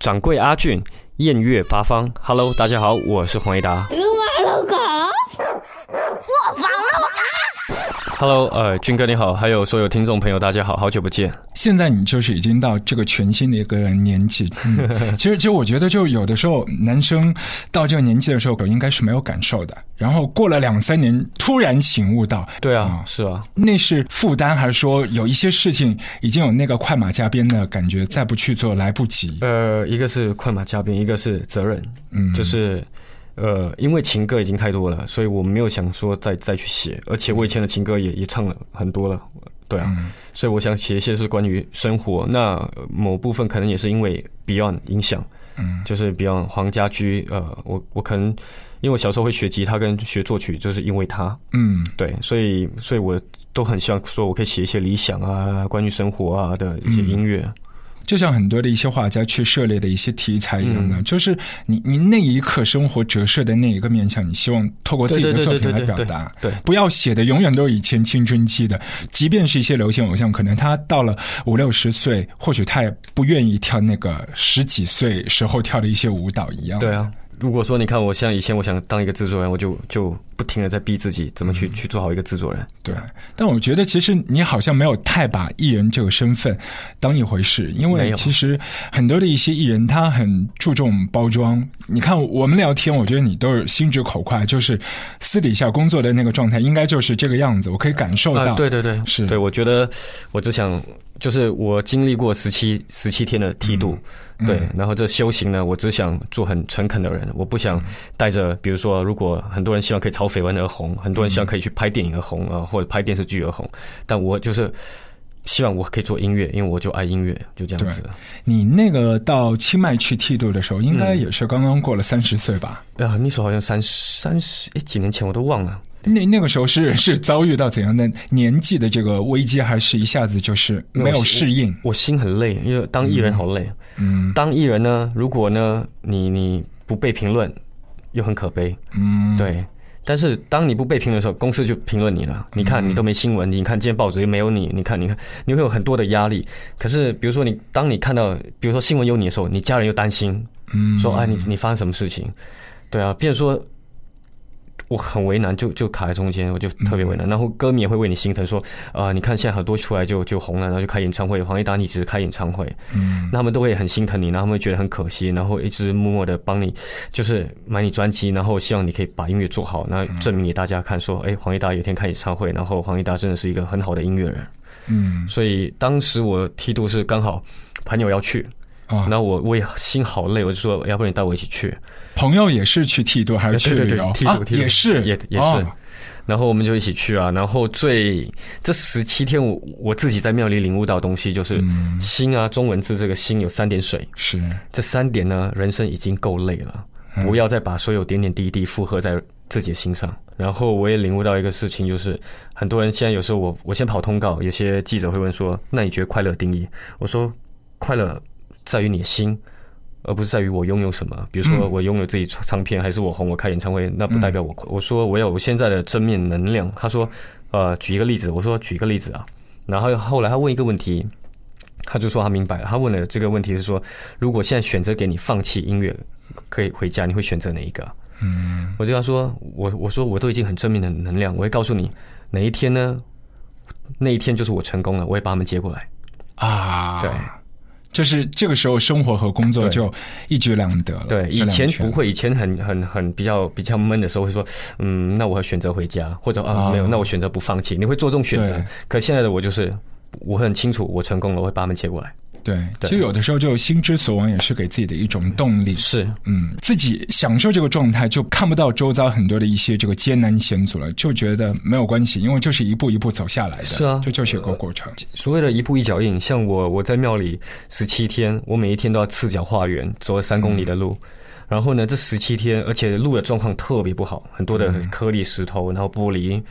掌柜阿俊，艳月八方，Hello，大家好，我是黄一达。撸啊撸狗，我房撸啊！Hello，呃，军哥你好，还有所有听众朋友，大家好，好久不见。现在你就是已经到这个全新的一个年纪。嗯、其实，其实我觉得，就有的时候男生到这个年纪的时候，应该是没有感受的。然后过了两三年，突然醒悟到，对啊，是啊，那是负担，还是说有一些事情已经有那个快马加鞭的感觉，再不去做来不及？呃，一个是快马加鞭，一个是责任。嗯，就是。呃，因为情歌已经太多了，所以我没有想说再再去写，而且我以前的情歌也也唱了很多了，对啊，嗯、所以我想写一些是关于生活。那某部分可能也是因为 Beyond 影响，嗯，就是 Beyond 黄家驹，呃，我我可能因为我小时候会学吉他跟学作曲，就是因为他，嗯，对，所以所以我都很希望说我可以写一些理想啊，关于生活啊的一些音乐。嗯就像很多的一些画家去涉猎的一些题材一样的，嗯、就是你你那一刻生活折射的那一个面向，你希望透过自己的作品来表达。对，不要写的永远都是以前青春期的，即便是一些流行偶像，可能他到了五六十岁，或许他也不愿意跳那个十几岁时候跳的一些舞蹈一样。对啊。如果说你看我像以前我想当一个制作人，我就就不停的在逼自己怎么去、嗯、去做好一个制作人。对，但我觉得其实你好像没有太把艺人这个身份当一回事，因为其实很多的一些艺人他很注重包装。你看我们聊天，我觉得你都是心直口快，就是私底下工作的那个状态应该就是这个样子，我可以感受到。啊、对对对，是对，我觉得我只想就是我经历过十七十七天的剃度。嗯对，然后这修行呢，我只想做很诚恳的人，我不想带着，比如说，如果很多人希望可以炒绯闻而红，很多人希望可以去拍电影而红啊，或者拍电视剧而红，但我就是希望我可以做音乐，因为我就爱音乐，就这样子。你那个到清迈去剃度的时候，应该也是刚刚过了三十岁吧？啊、嗯，那时候好像三十三十，哎，几年前我都忘了。那那个时候是 是遭遇到怎样的年纪的这个危机，还是一下子就是没有适应？我心很累，因为当艺人好累。嗯，当艺人呢，如果呢你你不被评论，又很可悲。嗯，对。但是当你不被评论的时候，公司就评论你了。你看你都没新闻，你看今天报纸又没有你，你看你看你会有很多的压力。可是比如说你当你看到比如说新闻有你的时候，你家人又担心，嗯，说哎你你发生什么事情？对啊，变成说。我很为难，就就卡在中间，我就特别为难。然后歌迷也会为你心疼，说啊、呃，你看现在很多出来就就红了，然后就开演唱会。黄义达你只是开演唱会，嗯，那他们都会很心疼你，然后他们会觉得很可惜，然后一直默默的帮你，就是买你专辑，然后希望你可以把音乐做好，然后证明给大家看，说，哎，黄义达有一天开演唱会，然后黄义达真的是一个很好的音乐人。嗯，所以当时我梯度是刚好朋友要去。啊，然后我我也心好累，我就说，要不然你带我一起去。朋友也是去剃度还是去旅游？剃度剃度也是也也是。然后我们就一起去啊。然后最这十七天，我我自己在庙里领悟到东西就是心啊，中文字这个心有三点水，是这三点呢，人生已经够累了，不要再把所有点点滴滴附和在自己的心上。然后我也领悟到一个事情，就是很多人现在有时候我我先跑通告，有些记者会问说，那你觉得快乐定义？我说快乐。在于你的心，而不是在于我拥有什么。比如说，我拥有自己唱片，还是我红，我开演唱会，那不代表我。我说我有现在的正面能量。他说，呃，举一个例子。我说举一个例子啊。然后后来他问一个问题，他就说他明白了。他问了这个问题是说，如果现在选择给你放弃音乐，可以回家，你会选择哪一个？嗯，我就他说，我我说我都已经很正面的能量，我会告诉你哪一天呢？那一天就是我成功了，我会把他们接过来。啊，对。就是这个时候，生活和工作就一举两得了。对，以前不会，以前很很很比较比较闷的时候，会说，嗯，那我要选择回家，或者啊，没有，那我选择不放弃。你会做这种选择，可现在的我就是，我很清楚，我成功了，我会把他们接过来。对，其实有的时候就心之所往，也是给自己的一种动力。是，嗯，自己享受这个状态，就看不到周遭很多的一些这个艰难险阻了，就觉得没有关系，因为就是一步一步走下来的。是啊，这就是一个过程。所谓的一步一脚印，像我我在庙里十七天，我每一天都要赤脚化缘，走了三公里的路。嗯、然后呢，这十七天，而且路的状况特别不好，很多的颗粒石头，然后玻璃。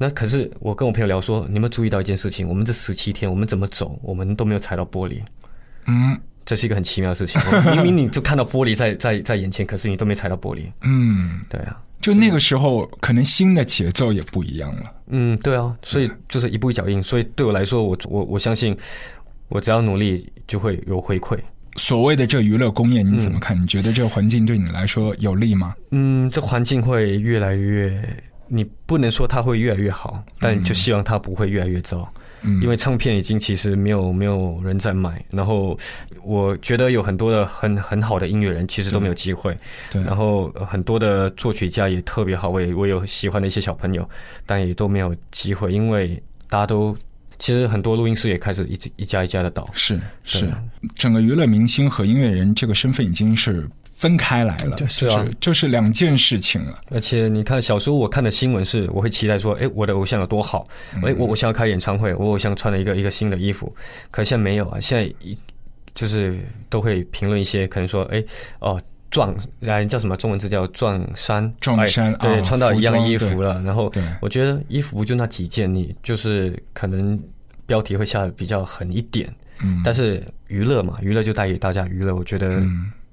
那可是我跟我朋友聊说，你有没有注意到一件事情？我们这十七天，我们怎么走，我们都没有踩到玻璃。嗯，这是一个很奇妙的事情。明明你就看到玻璃在在在眼前，可是你都没踩到玻璃。嗯，对啊，就那个时候，可能新的节奏也不一样了。嗯，对啊，所以就是一步一脚印。所以对我来说，我我我相信，我只要努力就会有回馈。所谓的这娱乐工业，你怎么看？你觉得这个环境对你来说有利吗？嗯，这环境会越来越，你不能说它会越来越好，但就希望它不会越来越糟。嗯，因为唱片已经其实没有没有人在买，然后我觉得有很多的很很好的音乐人其实都没有机会。对，然后很多的作曲家也特别好，我也我有喜欢的一些小朋友，但也都没有机会，因为大家都。其实很多录音室也开始一一家一家的倒，是是，整个娱乐明星和音乐人这个身份已经是分开来了，就是啊，就是两件事情了。而且你看，小时候我看的新闻是，我会期待说，哎，我的偶像有多好，哎，我我想要开演唱会，我偶像穿了一个一个新的衣服，可现在没有啊，现在一就是都会评论一些，可能说，哎，哦。撞，哎，叫什么中文字叫撞衫？撞衫，对，穿到一样衣服了。然后，我觉得衣服不就那几件，你就是可能标题会下的比较狠一点。嗯，但是娱乐嘛，娱乐就带给大家娱乐。我觉得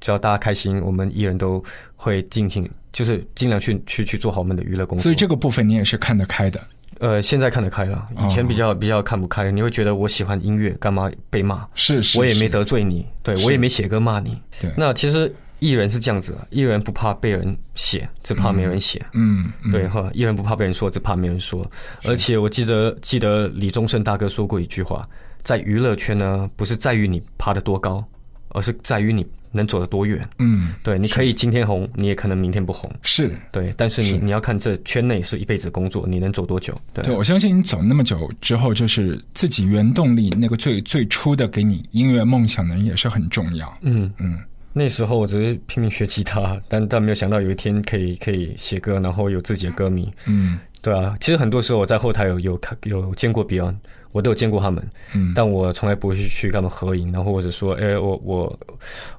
只要大家开心，我们艺人都会尽情，就是尽量去去去做好我们的娱乐工作。所以这个部分你也是看得开的。呃，现在看得开了，以前比较比较看不开。你会觉得我喜欢音乐，干嘛被骂？是是，我也没得罪你，对我也没写歌骂你。对，那其实。艺人是这样子，艺人不怕被人写，只怕没人写。嗯，对哈，艺人不怕被人说，只怕没人说。而且我记得记得李宗盛大哥说过一句话，在娱乐圈呢，不是在于你爬得多高，而是在于你能走得多远。嗯，对，你可以今天红，你也可能明天不红。是对，但是你你要看这圈内是一辈子工作，你能走多久？对，我相信你走那么久之后，就是自己原动力那个最最初的给你音乐梦想的人也是很重要。嗯嗯。那时候我只是拼命学吉他，但但没有想到有一天可以可以写歌，然后有自己的歌迷。嗯，对啊，其实很多时候我在后台有有看有见过 Beyond，我都有见过他们。嗯，但我从来不会去去跟他们合影，然后或者说，哎，我我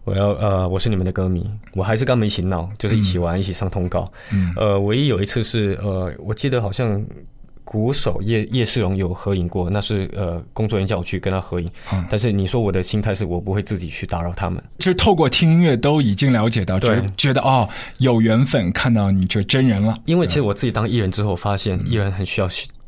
我要呃，我是你们的歌迷，我还是跟他们一起闹，就是一起玩，一起上通告。嗯，呃，唯一有一次是呃，我记得好像。鼓手叶叶世荣有合影过，那是呃工作人员叫我去跟他合影。但是你说我的心态是我不会自己去打扰他们。其实透过听音乐都已经了解到，对，觉得哦有缘分看到你这真人了。因为其实我自己当艺人之后，发现艺人很需要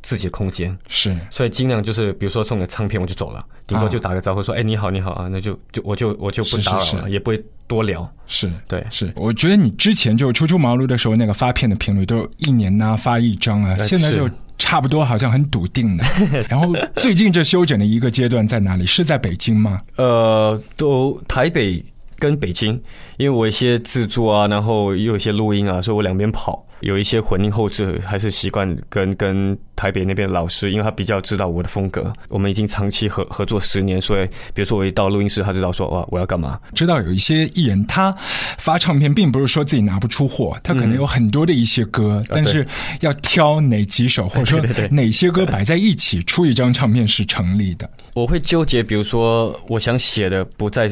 自己的空间，是，所以尽量就是比如说送个唱片我就走了，顶多就打个招呼说哎你好你好。啊，那就就我就我就不打扰了，也不会多聊。是对。是，我觉得你之前就初出茅庐的时候，那个发片的频率都一年呐发一张啊，现在就。差不多好像很笃定的，然后最近这休整的一个阶段在哪里？是在北京吗？呃，都台北跟北京，因为我一些制作啊，然后也有一些录音啊，所以我两边跑。有一些混音后置，还是习惯跟跟台北那边老师，因为他比较知道我的风格。我们已经长期合合作十年，所以比如说我一到录音室，他知道说哇我要干嘛。知道有一些艺人他发唱片，并不是说自己拿不出货，他可能有很多的一些歌，但是要挑哪几首，或者 说哪些歌摆在一起出一张唱片是成立的。我会纠结，比如说我想写的不在。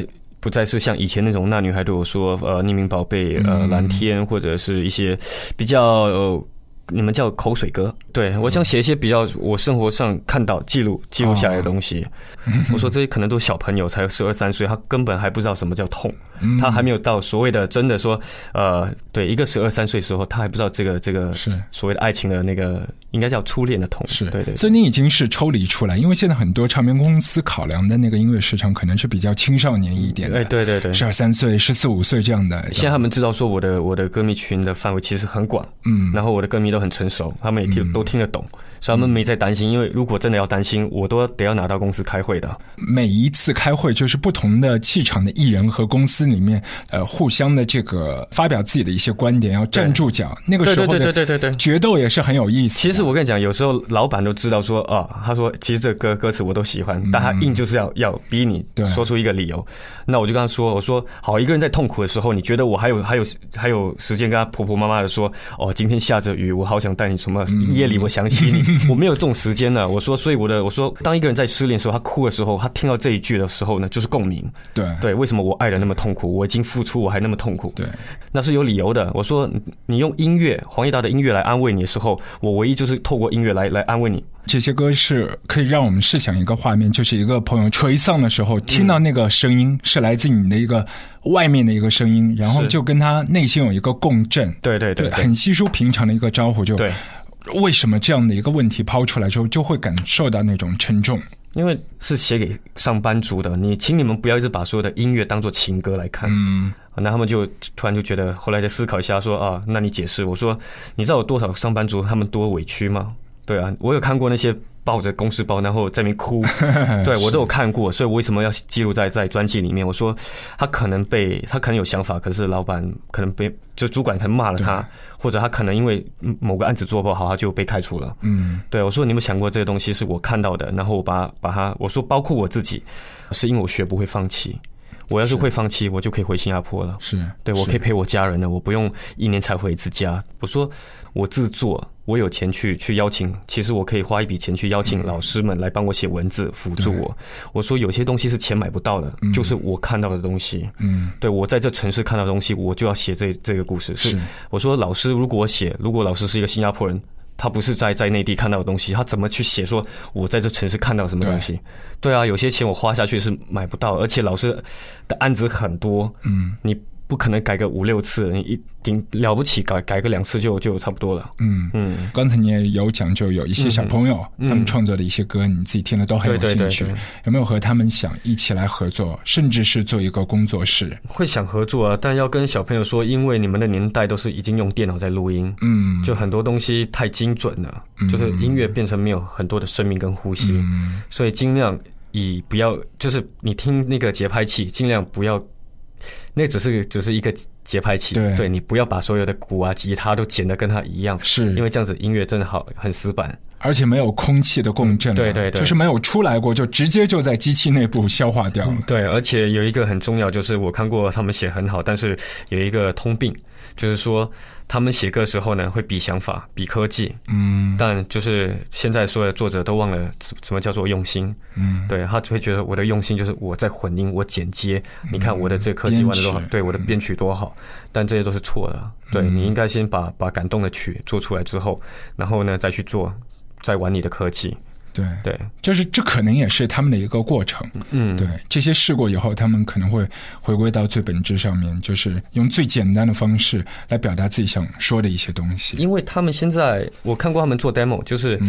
不再是像以前那种那女孩对我说，呃，匿名宝贝，呃，蓝天，或者是一些比较。你们叫口水歌，对我想写一些比较我生活上看到记录记录下来的东西。我说这些可能都小朋友，才十二三岁，他根本还不知道什么叫痛，他还没有到所谓的真的说，呃，对，一个十二三岁时候，他还不知道这个这个是。所谓的爱情的那个应该叫初恋的痛，是。对对。所以你已经是抽离出来，因为现在很多唱片公司考量的那个音乐市场可能是比较青少年一点，哎，对对对，十二三岁、十四五岁这样的。现在他们知道说我的我的歌迷群的范围其实很广，嗯，然后我的歌迷。都很成熟，他们也听都听得懂。所以他们没在担心，因为如果真的要担心，我都得要拿到公司开会的。每一次开会就是不同的气场的艺人和公司里面，呃，互相的这个发表自己的一些观点，要站住脚。那个时候对对对决斗也是很有意思。其实我跟你讲，有时候老板都知道说，啊，他说其实这歌歌词我都喜欢，但他硬就是要要逼你说出一个理由。那我就跟他说，我说好，一个人在痛苦的时候，你觉得我还有还有还有时间跟他婆婆妈妈的说，哦，今天下着雨，我好想带你什么夜里我想起你。我没有这种时间呢。我说，所以我的我说，当一个人在失恋的时候，他哭的时候，他听到这一句的时候呢，就是共鸣。对对，为什么我爱的那么痛苦？我已经付出，我还那么痛苦。对，那是有理由的。我说，你用音乐，黄义达的音乐来安慰你的时候，我唯一就是透过音乐来来安慰你。这些歌是可以让我们试想一个画面，就是一个朋友垂丧的时候，听到那个声音是来自你的一个外面的一个声音，然后就跟他内心有一个共振。对对对，很稀疏平常的一个招呼就。对。为什么这样的一个问题抛出来之后，就会感受到那种沉重？因为是写给上班族的，你请你们不要一直把所有的音乐当做情歌来看。嗯，那他们就突然就觉得，后来再思考一下，说啊，那你解释。我说，你知道有多少上班族他们多委屈吗？对啊，我有看过那些。抱着公事包，然后在那边哭，对我都有看过，所以我为什么要记录在在专辑里面？我说他可能被他可能有想法，可是老板可能被就主管可能骂了他，或者他可能因为某个案子做不好，他就被开除了。嗯，对我说你有没有想过这个东西是我看到的？然后我把把他我说包括我自己，是因为我学不会放弃。我要是会放弃，我就可以回新加坡了。是对我可以陪我家人了，我不用一年才回一次家。我说我自作。我有钱去去邀请，其实我可以花一笔钱去邀请老师们来帮我写文字辅助我。我说有些东西是钱买不到的，就是我看到的东西。嗯，对我在这城市看到的东西，我就要写这这个故事。是我说老师如果我写，如果老师是一个新加坡人，他不是在在内地看到的东西，他怎么去写说我在这城市看到什么东西？对啊，有些钱我花下去是买不到，而且老师的案子很多。嗯，你。不可能改个五六次，你一顶了不起改改个两次就就差不多了。嗯嗯，刚才你也有讲，就有一些小朋友他们创作的一些歌，你自己听了都很有兴趣。有没有和他们想一起来合作，甚至是做一个工作室？会想合作啊，但要跟小朋友说，因为你们的年代都是已经用电脑在录音，嗯，就很多东西太精准了，就是音乐变成没有很多的生命跟呼吸，所以尽量以不要，就是你听那个节拍器，尽量不要。那只是只是一个节拍器，对。你不要把所有的鼓啊、吉他都剪得跟它一样，是。因为这样子音乐真的好很死板，而且没有空气的共振，对对对，就是没有出来过，就直接就在机器内部消化掉了。对，而且有一个很重要，就是我看过他们写很好，但是有一个通病，就是说。他们写歌时候呢，会比想法，比科技，嗯，但就是现在所有的作者都忘了什么叫做用心，嗯，对他只会觉得我的用心就是我在混音，我剪接，你看我的这科技玩的多好，对我的编曲多好，但这些都是错的，对你应该先把把感动的曲做出来之后，然后呢再去做，再玩你的科技。对对，就是这可能也是他们的一个过程。嗯，对，这些试过以后，他们可能会回归到最本质上面，就是用最简单的方式来表达自己想说的一些东西。因为他们现在我看过他们做 demo，就是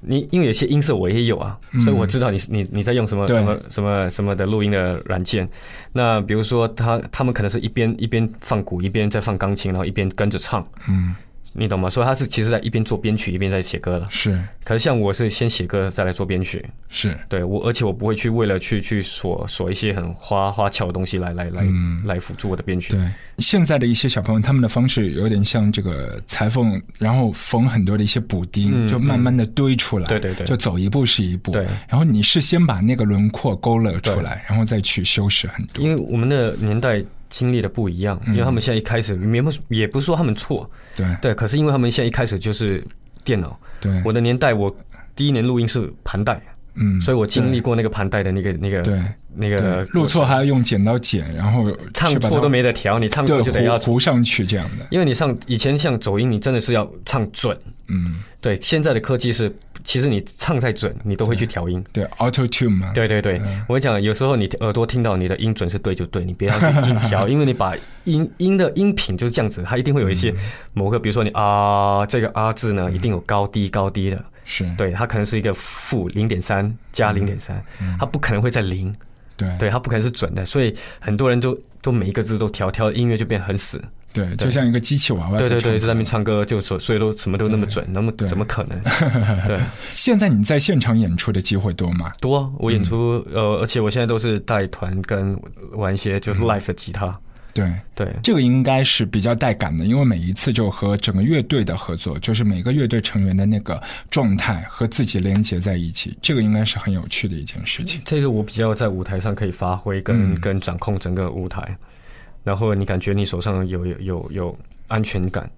你因为有些音色我也有啊，所以我知道你你你在用什么什么什么什么的录音的软件。那比如说他他们可能是一边一边放鼓，一边在放钢琴，然后一边跟着唱。嗯。你懂吗？所以他是其实在一边做编曲一边在写歌了。是，可是像我是先写歌再来做编曲。是，对我，而且我不会去为了去去锁锁一些很花花俏的东西来来来来辅助我的编曲。对，现在的一些小朋友他们的方式有点像这个裁缝，然后缝很多的一些补丁，就慢慢的堆出来。对对对，就走一步是一步。对，然后你是先把那个轮廓勾勒出来，然后再去修饰很多。因为我们的年代。经历的不一样，因为他们现在一开始也不也不是说他们错，对。对，可是因为他们现在一开始就是电脑，对，我的年代我第一年录音是盘带，嗯，所以我经历过那个盘带的那个那个对。那个录错还要用剪刀剪，然后唱错都没得调，你唱错就得要糊上去这样的，因为你上以前像走音，你真的是要唱准，嗯，对，现在的科技是。其实你唱再准，你都会去调音。对，Auto Tune 嘛。对对对，我讲有时候你耳朵听到你的音准是对就对，你不要去硬调，因为你把音音的音频就是这样子，它一定会有一些某个，比如说你啊这个啊字呢，一定有高低高低的。是，对，它可能是一个负零点三加零点三，它不可能会在零。对，对，它不可能是准的，所以很多人都都每一个字都调，调音乐就变很死。对，就像一个机器娃娃。对对对，在那边唱歌，就所所以都什么都那么准，那么怎么可能？对。现在你在现场演出的机会多吗？多，我演出呃，而且我现在都是带团跟玩一些就是 live 的吉他。对对，这个应该是比较带感的，因为每一次就和整个乐队的合作，就是每个乐队成员的那个状态和自己连接在一起，这个应该是很有趣的一件事情。这个我比较在舞台上可以发挥，跟跟掌控整个舞台。然后你感觉你手上有有有有安全感。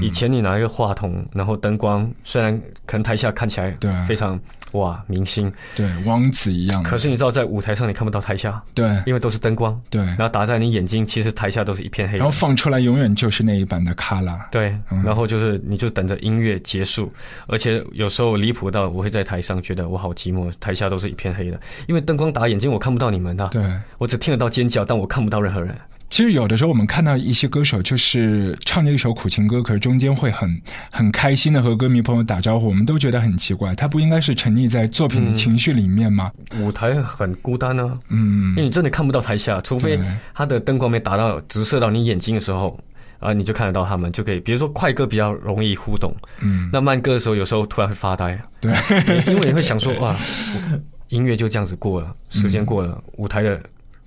以前你拿一个话筒，然后灯光，虽然可能台下看起来对。非常哇明星，对王子一样，可是你知道在舞台上你看不到台下，对，因为都是灯光，对，然后打在你眼睛，其实台下都是一片黑。然后放出来永远就是那一版的卡拉，对，然后就是你就等着音乐结束，而且有时候离谱到我会在台上觉得我好寂寞，台下都是一片黑的，因为灯光打眼睛，我看不到你们的，对。我只听得到尖叫，但我看不到任何人。其实有的时候我们看到一些歌手，就是唱着一首苦情歌，可是中间会很很开心的和歌迷朋友打招呼，我们都觉得很奇怪，他不应该是沉溺在作品的情绪里面吗？舞台很孤单呢，嗯，因为你真的看不到台下，除非他的灯光没打到直射到你眼睛的时候，啊，你就看得到他们，就可以。比如说快歌比较容易互动，嗯，那慢歌的时候有时候突然会发呆，对，因为你会想说哇，音乐就这样子过了，时间过了，舞台的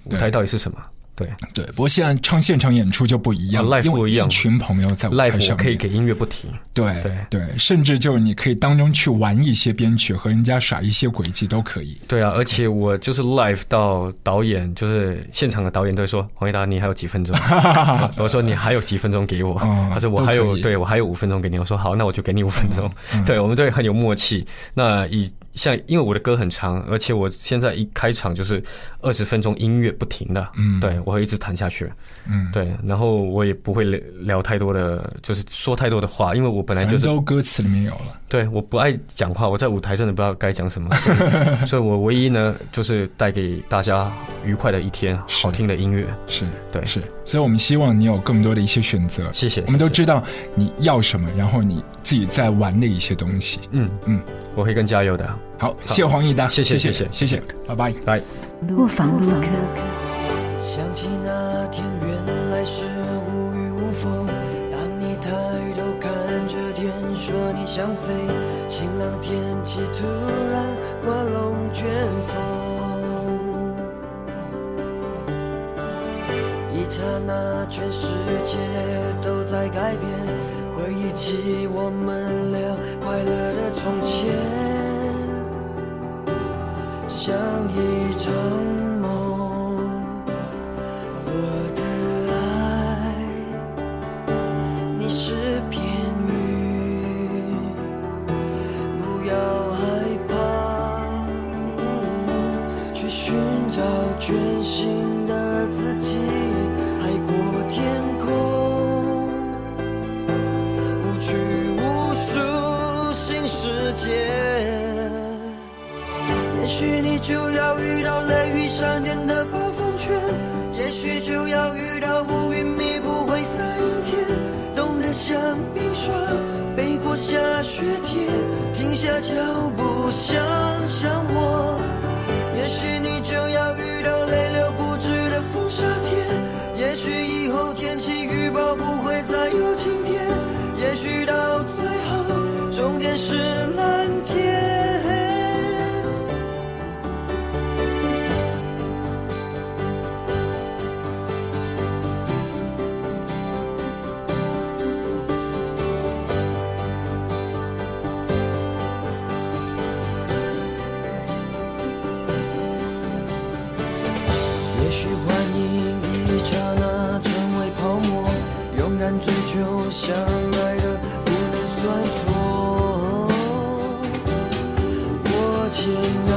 舞台到底是什么？对对，不过现在唱现场演出就不一样，因为一群朋友在舞台上，可以给音乐不停。对对对，甚至就是你可以当中去玩一些编曲，和人家耍一些轨迹都可以。对啊，而且我就是 live 到导演，就是现场的导演都会说：“黄一达，你还有几分钟？” 我说：“你还有几分钟给我？”他说：“我还有，对我还有五分钟给你。”我说：“好，那我就给你五分钟。”对，我们都很有默契。那以像因为我的歌很长，而且我现在一开场就是二十分钟音乐不停的，嗯，对我会一直弹下去，嗯，对，然后我也不会聊聊太多的，就是说太多的话，因为我本来就是都歌词里面有了，对，我不爱讲话，我在舞台真的不知道该讲什么，所以我唯一呢就是带给大家愉快的一天，好听的音乐，是对，是，所以我们希望你有更多的一些选择，谢谢，我们都知道你要什么，然后你自己在玩的一些东西，嗯。嗯，我会更加油的。好，谢黄义达，谢谢谢谢谢谢，拜拜。拜。卧房录客。想起那天原来是想飞，晴朗天气突然刮龙卷风，一刹那全世界都在改变，回忆起我们俩快乐的从前。像一场全新的自己，海阔天空，无拘无束，新世界。也许你就要遇到雷雨闪电的暴风圈，也许就要遇到乌云密布灰色阴天，冻得像冰霜，背过下雪天，停下脚步想追求相爱的不能算错，我亲爱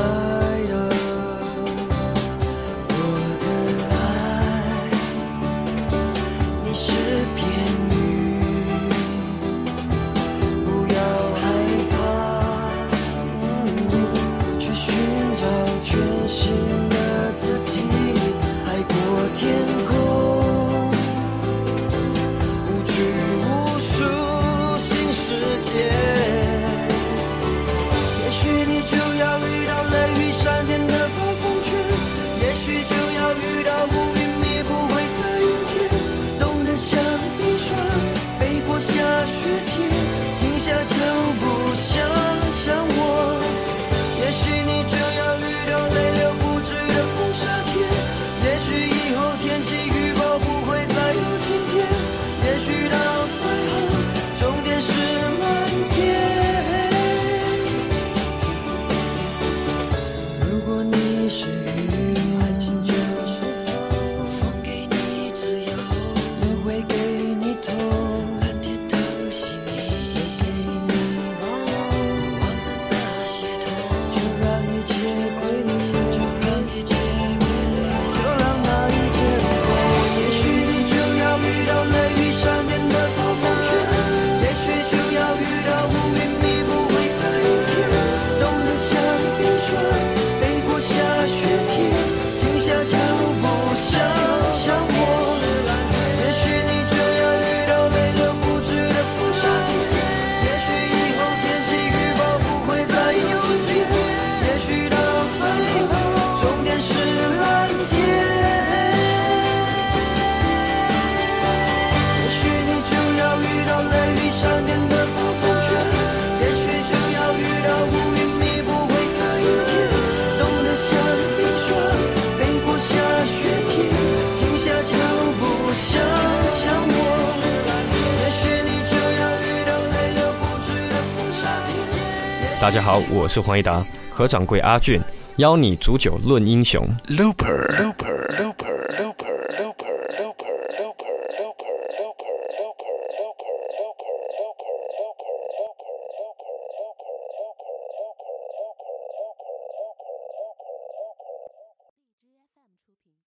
大家好，我是黄一达，何掌柜阿俊，邀你煮酒论英雄。，Loper。